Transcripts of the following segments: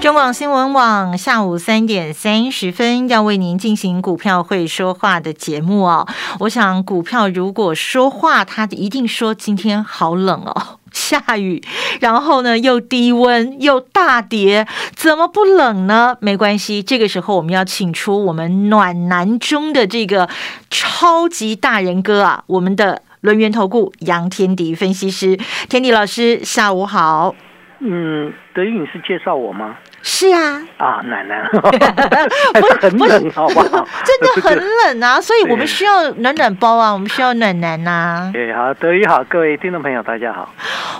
中广新闻网下午三点三十分要为您进行股票会说话的节目哦。我想股票如果说话，它一定说今天好冷哦，下雨，然后呢又低温又大跌，怎么不冷呢？没关系，这个时候我们要请出我们暖男中的这个超级大人哥啊，我们的轮源投顾杨天迪分析师，天迪老师，下午好。嗯，德玉，你是介绍我吗？是啊，啊，奶奶，很冷，好不好？真的 很冷啊，所以我们需要暖暖包啊，我们需要暖男呐。对，好，德语好，各位听众朋友，大家好。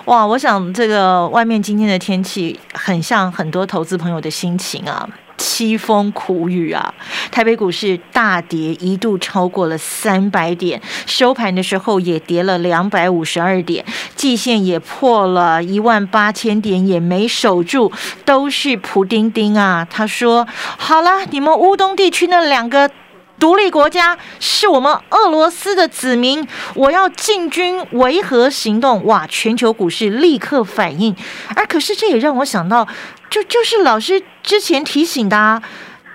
哇，我想这个外面今天的天气很像很多投资朋友的心情啊。凄风苦雨啊！台北股市大跌，一度超过了三百点，收盘的时候也跌了两百五十二点，季线也破了一万八千点，也没守住，都是蒲丁丁啊！他说：“好了，你们乌东地区那两个。”独立国家是我们俄罗斯的子民，我要进军维和行动。哇！全球股市立刻反应，而可是这也让我想到，就就是老师之前提醒的，啊，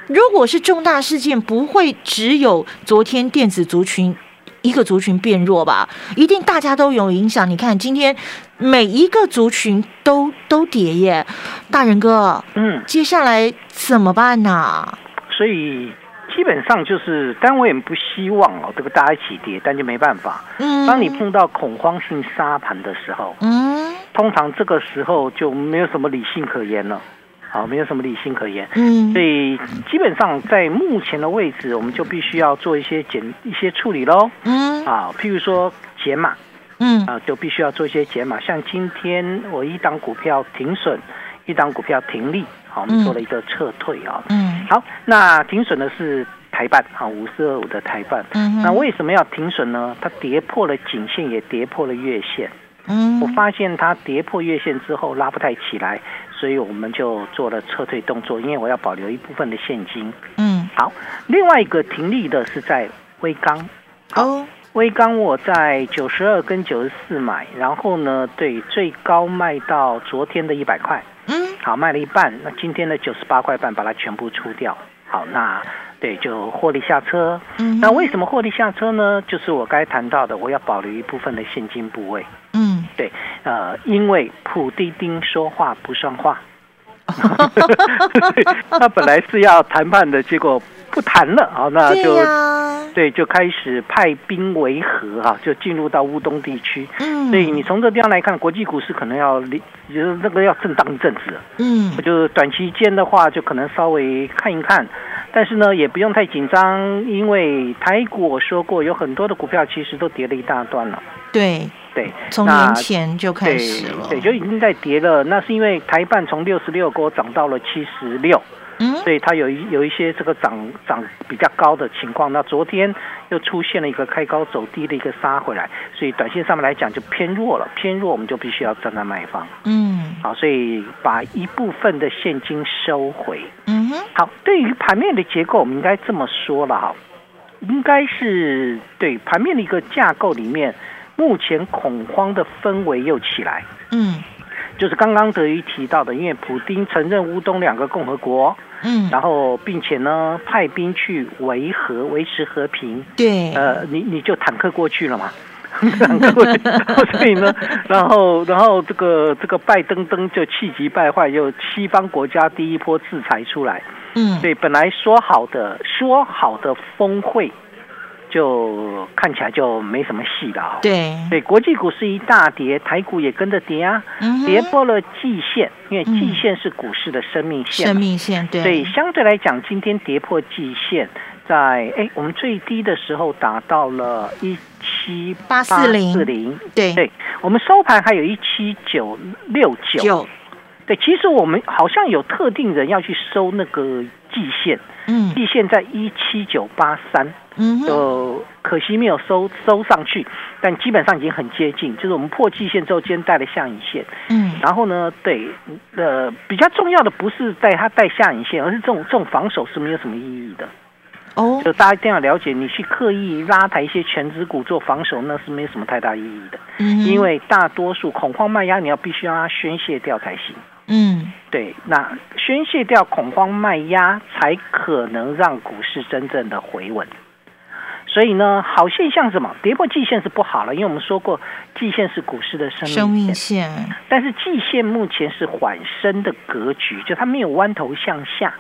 如果是重大事件，不会只有昨天电子族群一个族群变弱吧？一定大家都有影响。你看今天每一个族群都都跌耶，大人哥，嗯，接下来怎么办呢？所以。基本上就是，但我也不希望哦，这个大家一起跌，但就没办法。嗯，当你碰到恐慌性杀盘的时候，嗯，通常这个时候就没有什么理性可言了，好，没有什么理性可言。嗯，所以基本上在目前的位置，我们就必须要做一些减一些处理喽。嗯，啊，譬如说解码，嗯，啊，就必须要做一些解码。像今天我一档股票停损，一档股票停利。好，我们做了一个撤退啊。嗯。好，那停损的是台办啊，五四二五的台办。嗯。那为什么要停损呢？它跌破了颈线，也跌破了月线。嗯。我发现它跌破月线之后拉不太起来，所以我们就做了撤退动作，因为我要保留一部分的现金。嗯。好，另外一个停利的是在微钢。哦。微钢我在九十二跟九十四买，然后呢，对，最高卖到昨天的一百块。嗯，好，卖了一半，那今天的九十八块半把它全部出掉。好，那对，就获利下车。嗯，那为什么获利下车呢？就是我该谈到的，我要保留一部分的现金部位。嗯，对，呃，因为普丁丁说话不算话，他本来是要谈判的，结果不谈了。好，那就。对，就开始派兵维和哈，就进入到乌东地区。嗯，所以你从这地方来看，国际股市可能要就是那个要震荡一阵子。嗯，就是短期间的话，就可能稍微看一看，但是呢，也不用太紧张，因为台股我说过，有很多的股票其实都跌了一大段了。对对，从年前就开始了，对，就已经在跌了。那是因为台办从六十六股涨到了七十六。嗯，所以它有一有一些这个涨涨比较高的情况，那昨天又出现了一个开高走低的一个杀回来，所以短线上面来讲就偏弱了，偏弱我们就必须要站在卖方。嗯，好，所以把一部分的现金收回。嗯哼，好，对于盘面的结构，我们应该这么说了哈，应该是对盘面的一个架构里面，目前恐慌的氛围又起来。嗯。就是刚刚德瑜提到的，因为普丁承认乌东两个共和国，嗯，然后并且呢派兵去维和维持和平，对，呃，你你就坦克过去了嘛，坦克过去，所以呢，然后然后这个这个拜登登就气急败坏，就西方国家第一波制裁出来，嗯，所以，本来说好的说好的峰会。就看起来就没什么戏了啊！对对，国际股市一大跌，台股也跟着跌啊，跌破了季线，因为季线是股市的生命线。生命线对。所以相对来讲，今天跌破季线，在哎，我们最低的时候达到了一七八四零四零，对对，我们收盘还有一七九六九。对，其实我们好像有特定人要去收那个季季线，嗯，季线在一七九八三，嗯，就可惜没有收收上去，但基本上已经很接近，就是我们破季线之后，今天带了下影线，嗯，然后呢，对，呃，比较重要的不是带它带下影线，而是这种这种防守是没有什么意义的。哦，就大家一定要了解，你去刻意拉抬一些全指股做防守，那是没有什么太大意义的。嗯，因为大多数恐慌卖压，你要必须让它宣泄掉才行。嗯，对，那宣泄掉恐慌卖压，才可能让股市真正的回稳。所以呢，好现象什么？跌破季线是不好了，因为我们说过，季线是股市的生命线。但是季线目前是缓升的格局，就它没有弯头向下。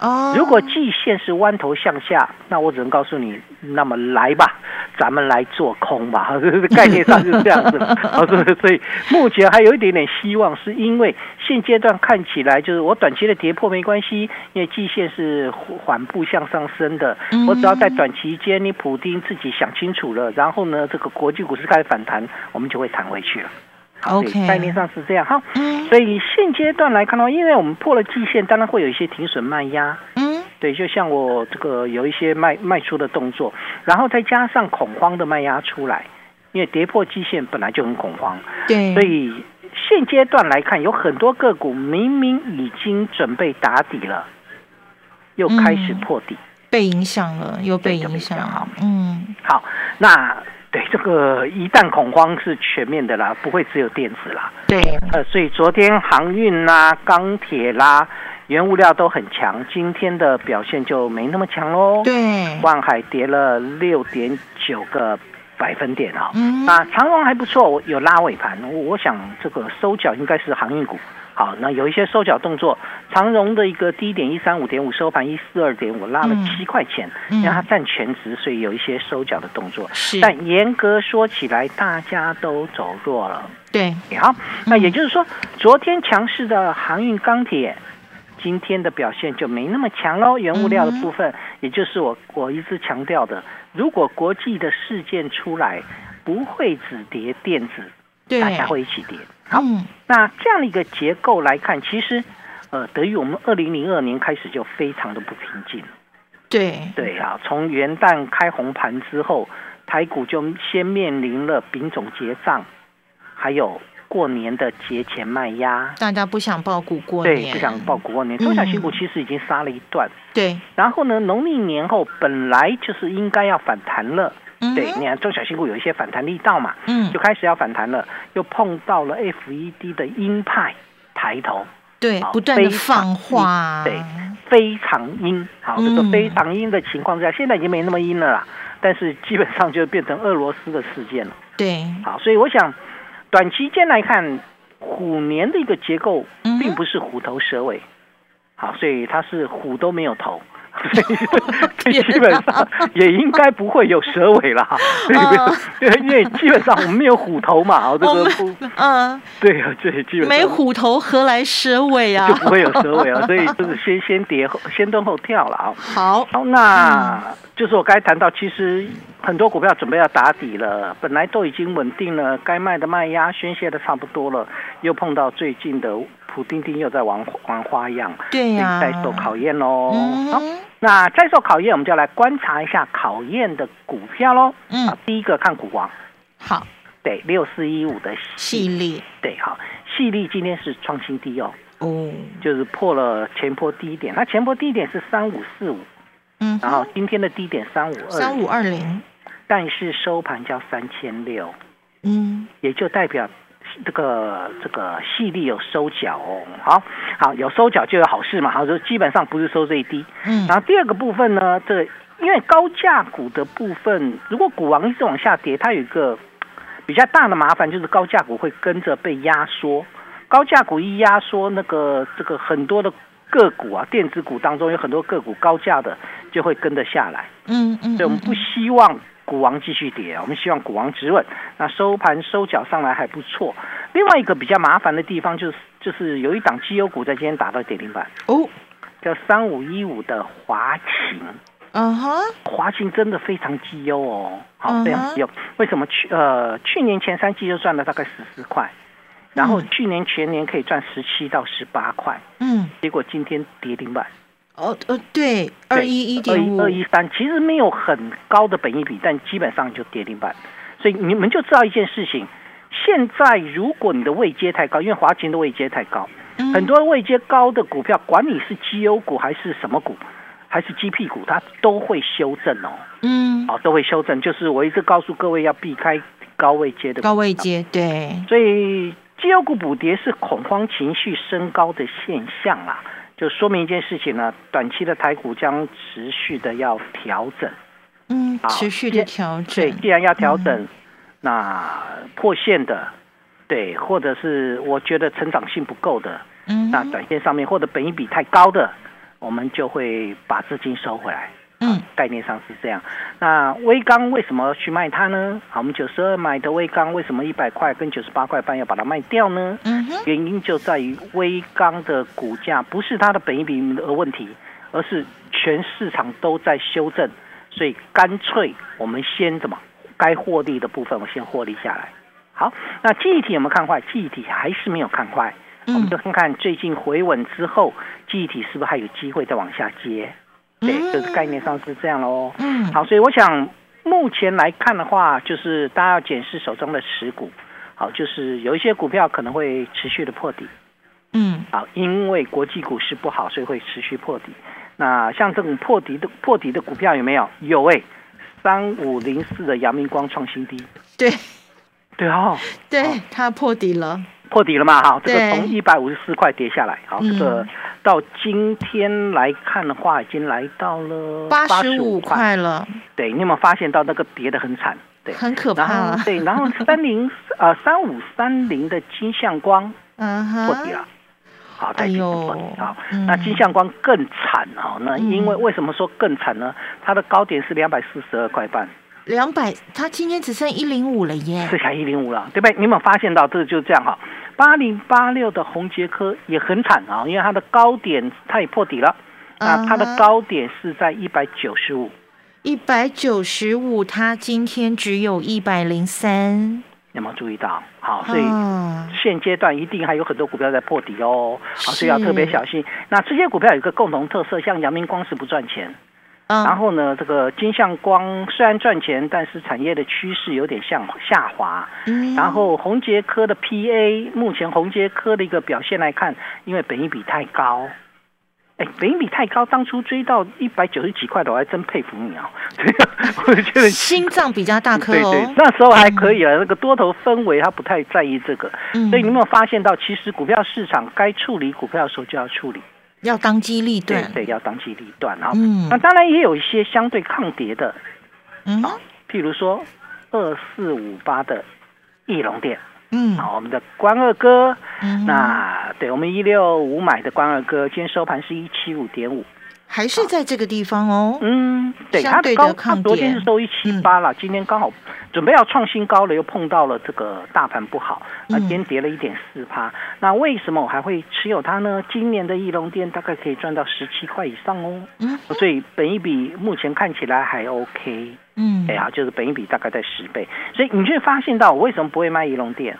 哦，如果季线是弯头向下，那我只能告诉你，那么来吧，咱们来做空吧，概念上就是这样子。所以目前还有一点点希望，是因为现阶段看起来就是我短期的跌破没关系，因为季线是缓步向上升的。我只要在短期间，你普丁自己想清楚了，然后呢，这个国际股市开始反弹，我们就会弹回去了。OK，概念上是这样哈，所以现阶段来看的话，因为我们破了季线，当然会有一些停损卖压，嗯，对，就像我这个有一些卖卖出的动作，然后再加上恐慌的卖压出来，因为跌破基线本来就很恐慌，对，所以现阶段来看，有很多个股明明已经准备打底了，又开始破底，被影响了，又被影响，好，嗯，好，那。对，这个一旦恐慌是全面的啦，不会只有电子啦。对，呃，所以昨天航运啦、钢铁啦、原物料都很强，今天的表现就没那么强喽。对，万海跌了六点九个百分点啊。嗯，啊，长荣还不错，有拉尾盘，我我想这个收脚应该是航运股。好，那有一些收脚动作，长荣的一个低点一三五点五收盘一四二点五，拉了七块钱，因为它占全值，所以有一些收脚的动作。是，但严格说起来，大家都走弱了。对，好，那也就是说，昨天强势的航运钢铁，今天的表现就没那么强喽。原物料的部分，也就是我我一直强调的，如果国际的事件出来，不会只跌电子，大家会一起跌。好，那这样的一个结构来看，其实，呃，等于我们二零零二年开始就非常的不平静。对对啊，从元旦开红盘之后，台股就先面临了丙种结账，还有过年的节前卖压。大家不想报股过年，对，不想报股过年。中小新股其实已经杀了一段。对，然后呢，农历年后本来就是应该要反弹了。对，你看中小新股有一些反弹力道嘛，嗯，就开始要反弹了，又碰到了 FED 的鹰派抬头，对，不断的放话，对，非常阴，好，这个非常阴的情况之下，现在已经没那么阴了啦，但是基本上就变成俄罗斯的事件了，对，好，所以我想短期间来看，虎年的一个结构并不是虎头蛇尾，好，所以它是虎都没有头。所以基本上也应该不会有蛇尾了，对，因为基本上我们没有虎头嘛，这个不，嗯，对啊，对，基本没虎头何来蛇尾啊？就不会有蛇尾啊，所以就是先先跌后，先蹲后跳了啊。好，好，那就是我该谈到，其实很多股票准备要打底了，本来都已经稳定了，该卖的卖压宣泄的差不多了，又碰到最近的。普丁丁又在玩玩花样，对呀，在受考验喽。好，那在受考验，我们就来观察一下考验的股票喽。嗯，第一个看股王，好，对，六四一五的细粒，对，好，细粒今天是创新低哦，哦，就是破了前波低点，它前波低点是三五四五，嗯，然后今天的低点三五二三五二零，但是收盘叫三千六，嗯，也就代表。这个这个细粒有收脚哦，好好有收脚就有好事嘛，好就基本上不是收最低。嗯，然后第二个部分呢，这因为高价股的部分，如果股王一直往下跌，它有一个比较大的麻烦，就是高价股会跟着被压缩。高价股一压缩，那个这个很多的个股啊，电子股当中有很多个股高价的就会跟着下来。嗯嗯，所以我们不希望。股王继续跌，我们希望股王止稳。那收盘收脚上来还不错。另外一个比较麻烦的地方就是，就是有一档绩优股在今天打到跌停板哦，叫三五一五的华勤。嗯哼，华勤真的非常绩优哦，好非常绩优。为什么去呃去年前三季就赚了大概十四块，然后去年全年可以赚十七到十八块，嗯，结果今天跌停板。哦呃，对，二一一点五，二一三，其实没有很高的本益比，但基本上就跌停板。所以你们就知道一件事情：现在如果你的位阶太高，因为华勤的位阶太高，很多位阶高的股票，管你是绩优股还是什么股，还是鸡屁股，它都会修正哦。嗯，哦，都会修正。就是我一直告诉各位要避开高位阶的高位阶，对。所以绩优股补跌是恐慌情绪升高的现象啦。就说明一件事情呢，短期的台股将持续的要调整，嗯，持续的调整。对，既然要调整，那破线的，对，或者是我觉得成长性不够的，嗯，那短线上面或者本益比太高的，我们就会把资金收回来。嗯，概念上是这样。那微钢为什么去卖它呢？好，我们九十二买的微钢，为什么一百块跟九十八块半要把它卖掉呢？嗯哼，原因就在于微钢的股价不是它的本一比的问题，而是全市场都在修正，所以干脆我们先怎么该获利的部分我先获利下来。好，那记忆体有没有看坏？记忆体还是没有看坏。我们就看看最近回稳之后，记忆体是不是还有机会再往下接？对，就是概念上是这样喽。嗯，好，所以我想目前来看的话，就是大家要检视手中的持股。好，就是有一些股票可能会持续的破底。嗯，好，因为国际股市不好，所以会持续破底。那像这种破底的破底的股票有没有？有诶，三五零四的阳明光创新低。对，对哦，对，它破底了。破底了嘛？哈，这个从一百五十四块跌下来，好，这个到今天来看的话，已经来到了八十五块了。对，你有没有发现到那个跌的很惨？对，很可怕。对，然后三零呃三五三零的金相光，嗯破底了。好，再跌破底。好，那金相光更惨哦。那因为为什么说更惨呢？它的高点是两百四十二块半。两百，它今天只剩一零五了耶，剩下一零五了，对不对？你有没有发现到这就这样哈？八零八六的红杰科也很惨啊，因为它的高点它也破底了，啊，它的高点是在一百九十五，一百九十五，它今天只有一百零三，有没有注意到？好，所以现阶段一定还有很多股票在破底哦，好，所以要特别小心。那这些股票有一个共同特色，像阳明光是不赚钱。然后呢，这个金相光虽然赚钱，但是产业的趋势有点向下滑。嗯。然后宏杰科的 PA，目前宏杰科的一个表现来看，因为本益比太高，哎，本益比太高，当初追到一百九十几块的，我还真佩服你啊！我觉得心脏比较大颗哦。对对，那时候还可以了，那个多头氛围他不太在意这个。嗯。所以你有没有发现到，其实股票市场该处理股票的时候就要处理。要当机立断，对，要当机立断啊！嗯，那当然也有一些相对抗跌的，嗯，譬如说二四五八的翼龙店，嗯，好，我们的关二哥，嗯，那对我们一六五买的关二哥，今天收盘是一七五点五。还是在这个地方哦。嗯，对，它高，它昨天是收一七八了，今天刚好准备要创新高了，又碰到了这个大盘不好，那今天跌了一点四趴。那为什么我还会持有它呢？今年的翼龙店大概可以赚到十七块以上哦。嗯，所以本一比目前看起来还 OK。嗯，哎呀，就是本一比大概在十倍，所以你就发现到我为什么不会卖翼龙店，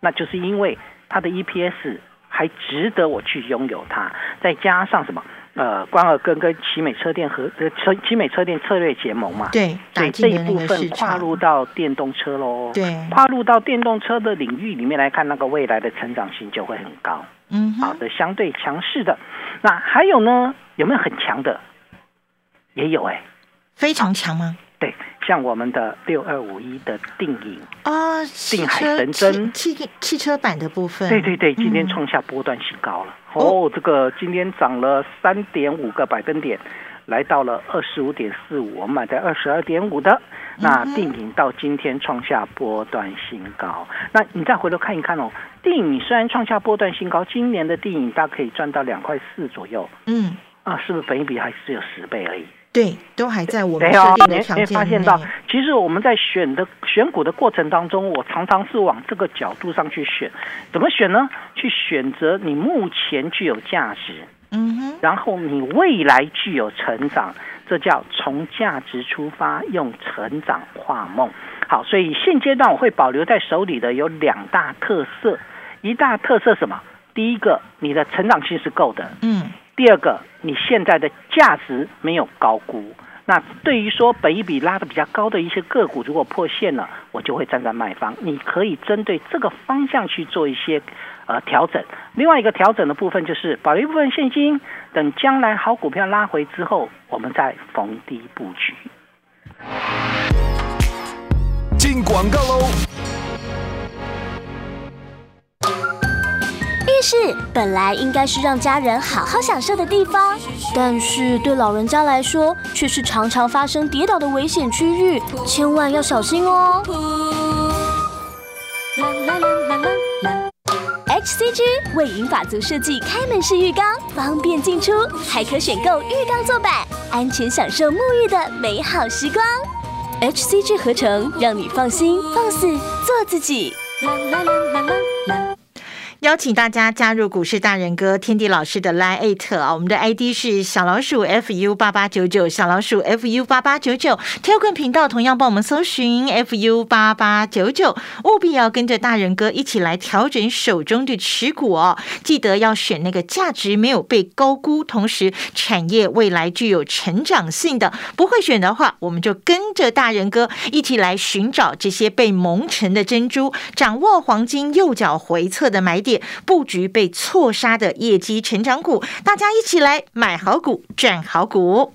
那就是因为它的 EPS 还值得我去拥有它，再加上什么？呃，关尔根跟奇美车店和呃车奇美车店策略结盟嘛，对，所以这一部分跨入到电动车喽，对，跨入到电动车的领域里面来看，那个未来的成长性就会很高，嗯，好的，相对强势的，那还有呢，有没有很强的？也有哎，非常强吗？对，像我们的六二五一的定影。啊，定海神针。汽汽车版的部分，对对对，今天创下波段新高了。哦，这个今天涨了三点五个百分点，来到了二十五点四五，我们买在二十二点五的。那电影到今天创下波段新高。那你再回头看一看哦，电影虽然创下波段新高，今年的电影大概可以赚到两块四左右。嗯，啊，是不是本一比还是有十倍而已？对，都还在我们设定的条件发现到，其实我们在选的选股的过程当中，我常常是往这个角度上去选。怎么选呢？去选择你目前具有价值，嗯哼，然后你未来具有成长，这叫从价值出发，用成长画梦。好，所以现阶段我会保留在手里的有两大特色，一大特色什么？第一个，你的成长性是够的，嗯。第二个，你现在的价值没有高估。那对于说本一比拉的比较高的一些个股，如果破线了，我就会站在卖方。你可以针对这个方向去做一些呃调整。另外一个调整的部分就是保留一部分现金，等将来好股票拉回之后，我们再逢低布局。进广告喽。室本来应该是让家人好好享受的地方，但是对老人家来说，却是常常发生跌倒的危险区域，千万要小心哦。HCG 为银发族设计开门式浴缸，方便进出，还可选购浴缸坐板，安全享受沐浴的美好时光。HCG 合成，让你放心放肆做自己。邀请大家加入股市大人哥天地老师的 Line 特啊，我们的 ID 是小老鼠 fu 八八九九，小老鼠 fu 八八九九。跳棍频道同样帮我们搜寻 fu 八八九九，务必要跟着大人哥一起来调整手中的持股哦。记得要选那个价值没有被高估，同时产业未来具有成长性的。不会选的话，我们就跟着大人哥一起来寻找这些被蒙尘的珍珠，掌握黄金右脚回撤的买点。布局被错杀的业绩成长股，大家一起来买好股，赚好股。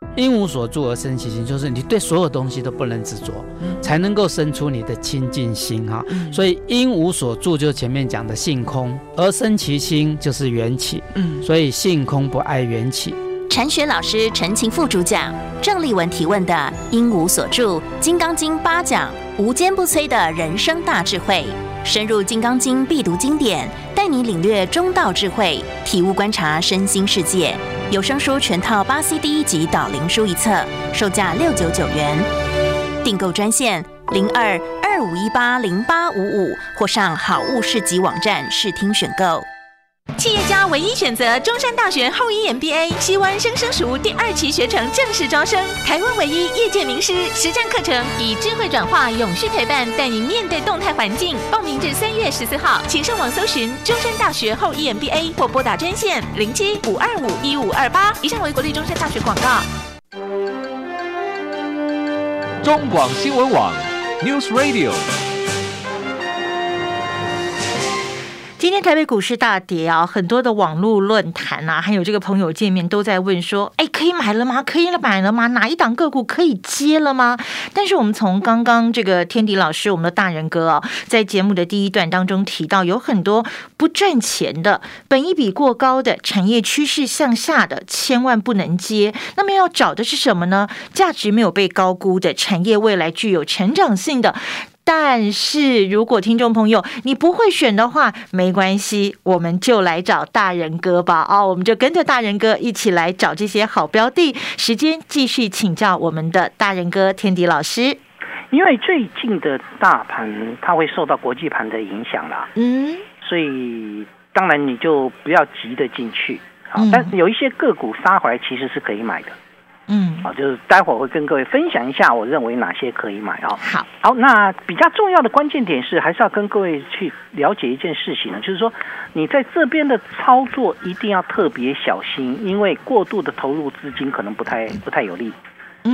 因无所住而生其心，就是你对所有东西都不能执着，才能够生出你的清净心哈。所以因无所住，就前面讲的性空，而生其心就是缘起。嗯，所以性空不爱缘起。禅学老师陈情副主讲，郑立文提问的因无所住，《金刚经》八讲，无坚不摧的人生大智慧，深入《金刚经》必读经典，带你领略中道智慧，体悟观察身心世界。有声书全套八 C 第一集导灵书一册，售价六九九元。订购专线零二二五一八零八五五，或上好物市集网站试听选购。企业家唯一选择中山大学后一 MBA，西湾生生熟第二期学程正式招生，台湾唯一业界名师实战课程，以智慧转化、永续陪伴，带你面对动态环境。报名至三月十四号，请上网搜寻中山大学后一 MBA，或拨打专线零七五二五一五二八。以上为国立中山大学广告。中广新闻网，News Radio。今天台北股市大跌啊，很多的网络论坛啊，还有这个朋友见面都在问说：“哎，可以买了吗？可以了买了吗？哪一档个股可以接了吗？”但是我们从刚刚这个天迪老师，我们的大人哥啊，在节目的第一段当中提到，有很多不赚钱的、本一比过高的、产业趋势向下的，千万不能接。那么要找的是什么呢？价值没有被高估的产业，未来具有成长性的。但是如果听众朋友你不会选的话，没关系，我们就来找大人哥吧。哦，我们就跟着大人哥一起来找这些好标的。时间继续请教我们的大人哥天迪老师。因为最近的大盘它会受到国际盘的影响啦，嗯，所以当然你就不要急着进去。好，但是有一些个股杀回来其实是可以买的。嗯，好，就是待会儿会跟各位分享一下，我认为哪些可以买哦。好，好，那比较重要的关键点是，还是要跟各位去了解一件事情呢，就是说你在这边的操作一定要特别小心，因为过度的投入资金可能不太不太有利。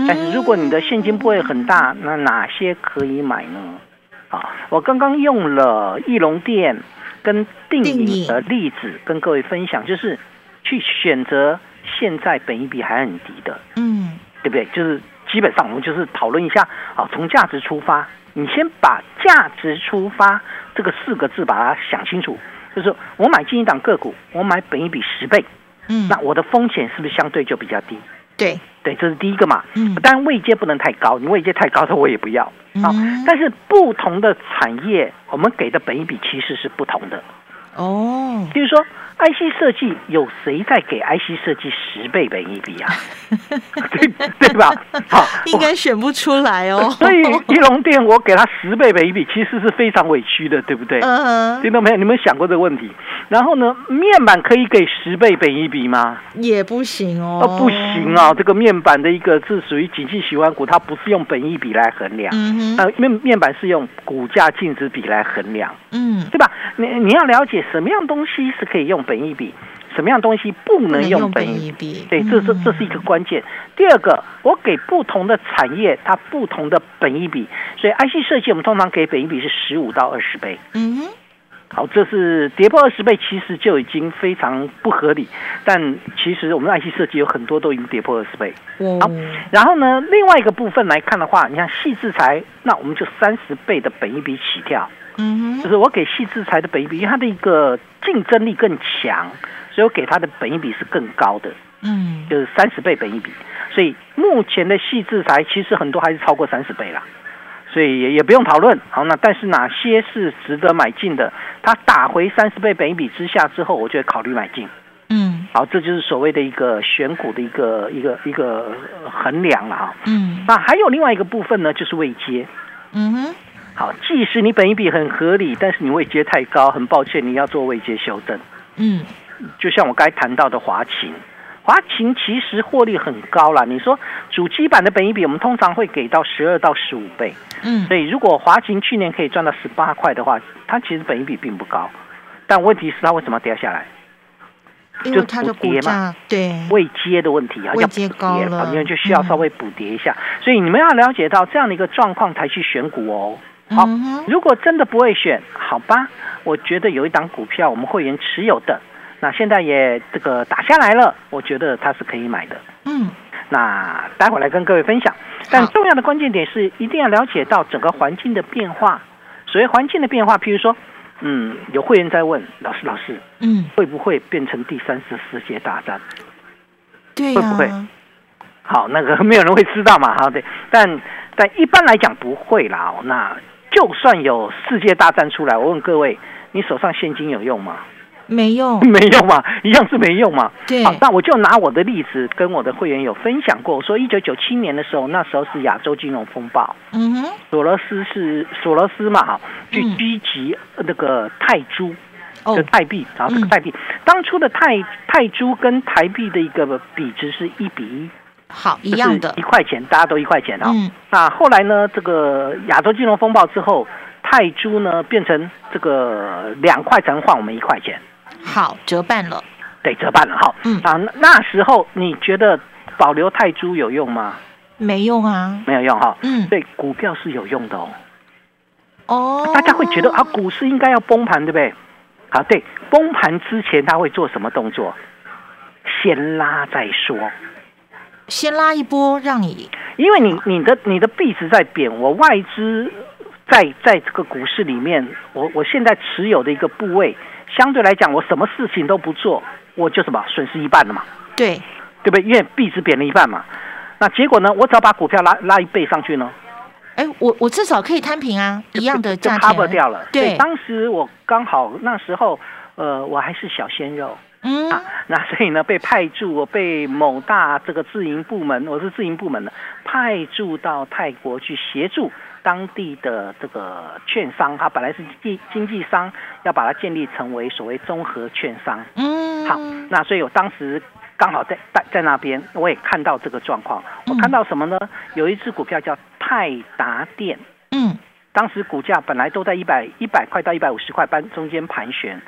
但是如果你的现金不会很大，那哪些可以买呢？啊，我刚刚用了翼龙店跟定影的例子跟各位分享，就是去选择。现在本一比还很低的，嗯，对不对？就是基本上我们就是讨论一下啊，从价值出发，你先把价值出发这个四个字把它想清楚。就是我买进一档个股，我买本一比十倍，嗯，那我的风险是不是相对就比较低？对，对，这是第一个嘛。嗯，当然位阶不能太高，你位阶太高的我也不要啊。但是不同的产业，我们给的本一比其实是不同的。哦，比如说 IC 设计有谁在给 IC 设计十倍本一比啊？对对吧？好，应该选不出来哦。所以一龙店我给他十倍本一比，其实是非常委屈的，对不对？嗯。听到没有？你们想过这个问题？然后呢，面板可以给十倍本一比吗？也不行哦。哦，不行啊！这个面板的一个是属于景气喜欢股，它不是用本一比来衡量。嗯哼。呃，面面板是用股价净值比来衡量。嗯，对吧？你你要了解什么样东西是可以用本一比。什么样东西不能用本益比？对，这是这是一个关键。第二个，我给不同的产业它不同的本益比，所以 IC 设计我们通常给本益比是十五到二十倍。嗯哼，好，这是跌破二十倍，其实就已经非常不合理。但其实我们 IC 设计有很多都已经跌破二十倍。好，然后呢，另外一个部分来看的话，你像细制材，那我们就三十倍的本益比起跳。嗯哼，就是我给细制裁的本益比，因为它的一个竞争力更强。所以我给它的本益比是更高的，嗯，就是三十倍本益比。所以目前的细制裁其实很多还是超过三十倍啦，所以也也不用讨论。好，那但是哪些是值得买进的？它打回三十倍本益比之下之后，我就会考虑买进。嗯，好，这就是所谓的一个选股的一个一个一个衡量了哈。嗯，那还有另外一个部分呢，就是未接。嗯哼，好，即使你本益比很合理，但是你未接太高，很抱歉，你要做未接修正。嗯。就像我该谈到的华勤，华勤其实获利很高啦。你说主机板的本益比，我们通常会给到十二到十五倍。嗯，所以如果华勤去年可以赚到十八块的话，它其实本益比并不高。但问题是它为什么掉下来？因为它的股价对未接的问题啊，要接高了，因为就需要稍微补跌一下。所以你们要了解到这样的一个状况才去选股哦。好，如果真的不会选，好吧，我觉得有一档股票我们会员持有的。那现在也这个打下来了，我觉得它是可以买的。嗯，那待会来跟各位分享。但重要的关键点是，一定要了解到整个环境的变化。所谓环境的变化，譬如说，嗯，有会员在问老师，老师，嗯，会不会变成第三次世界大战？对会不会？好，那个没有人会知道嘛，哈，对。但但一般来讲不会啦。那就算有世界大战出来，我问各位，你手上现金有用吗？没用，没用嘛，一样是没用嘛。对，好，那我就拿我的例子跟我的会员有分享过，说一九九七年的时候，那时候是亚洲金融风暴，嗯哼，索罗斯是索罗斯嘛，哈，去狙击那个泰铢的泰币，然后这个泰币。当初的泰泰铢跟台币的一个比值是一比一，好，一样的，一块钱，大家都一块钱啊。嗯那后来呢，这个亚洲金融风暴之后，泰铢呢变成这个两块钱换我们一块钱。好，折半了。对，折半了。哈，嗯啊，那时候你觉得保留泰铢有用吗？没用啊，没有用哈。嗯，对，股票是有用的哦。哦，大家会觉得啊，股市应该要崩盘，对不对？好，对，崩盘之前他会做什么动作？先拉再说。先拉一波，让你，因为你你的你的币值在贬，我外资在在这个股市里面，我我现在持有的一个部位。相对来讲，我什么事情都不做，我就什么损失一半了嘛？对，对不对？因为币值贬了一半嘛。那结果呢？我只要把股票拉拉一倍上去呢？哎，我我至少可以摊平啊，一样的价钱。cover 掉了。对，当时我刚好那时候，呃，我还是小鲜肉。嗯。啊，那所以呢，被派驻，我被某大这个自营部门，我是自营部门的，派驻到泰国去协助。当地的这个券商，它本来是经经纪商，要把它建立成为所谓综合券商。嗯，好，那所以我当时刚好在在在那边，我也看到这个状况。我看到什么呢？有一只股票叫泰达电。嗯，当时股价本来都在一百一百块到一百五十块半中间盘旋。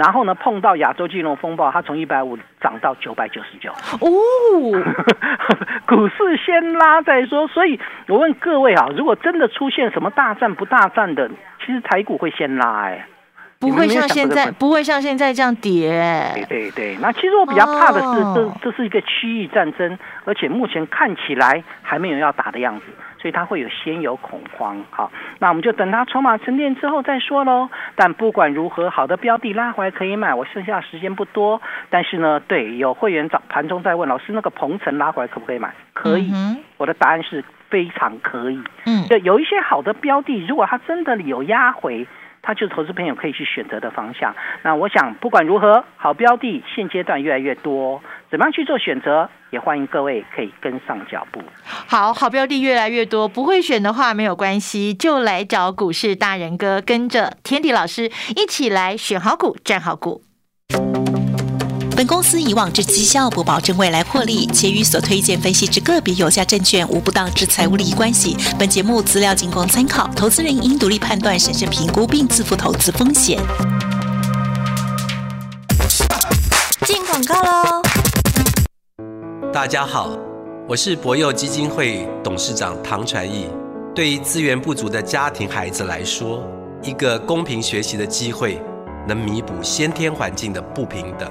然后呢，碰到亚洲金融风暴，它从一百五涨到九百九十九。哦，股市先拉再说。所以我问各位啊，如果真的出现什么大战不大战的，其实台股会先拉哎，不会像现在不会像现在这样跌。对对对，那其实我比较怕的是，这这是一个区域战争，而且目前看起来还没有要打的样子。所以它会有先有恐慌，好，那我们就等它筹码沉淀之后再说喽。但不管如何，好的标的拉回来可以买，我剩下时间不多。但是呢，对，有会员早盘中在问老师，那个鹏程拉回来可不可以买？可以，我的答案是非常可以。嗯，对，有一些好的标的，如果它真的有压回。那就是投资朋友可以去选择的方向。那我想不管如何，好标的现阶段越来越多，怎么样去做选择？也欢迎各位可以跟上脚步。好好标的越来越多，不会选的话没有关系，就来找股市大人哥，跟着天地老师一起来选好股，赚好股。本公司以往之绩效不保证未来获利，且与所推荐分析之个别有价证券无不当之财务利益关系。本节目资料仅供参考，投资人应独立判断、审慎评估并自负投资风险。进广告喽！大家好，我是博幼基金会董事长唐传义。对于资源不足的家庭孩子来说，一个公平学习的机会，能弥补先天环境的不平等。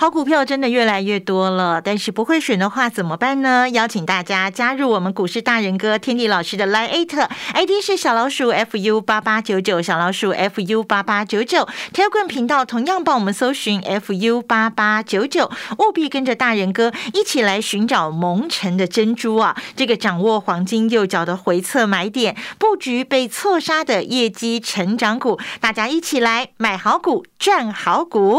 好股票真的越来越多了，但是不会选的话怎么办呢？邀请大家加入我们股市大人哥天地老师的 Line ID 是小老鼠 fu 八八九九，小老鼠 fu 八八九九。Telegram 频道同样帮我们搜寻 fu 八八九九，务必跟着大人哥一起来寻找蒙尘的珍珠啊！这个掌握黄金右脚的回测买点，布局被错杀的业绩成长股，大家一起来买好股赚好股。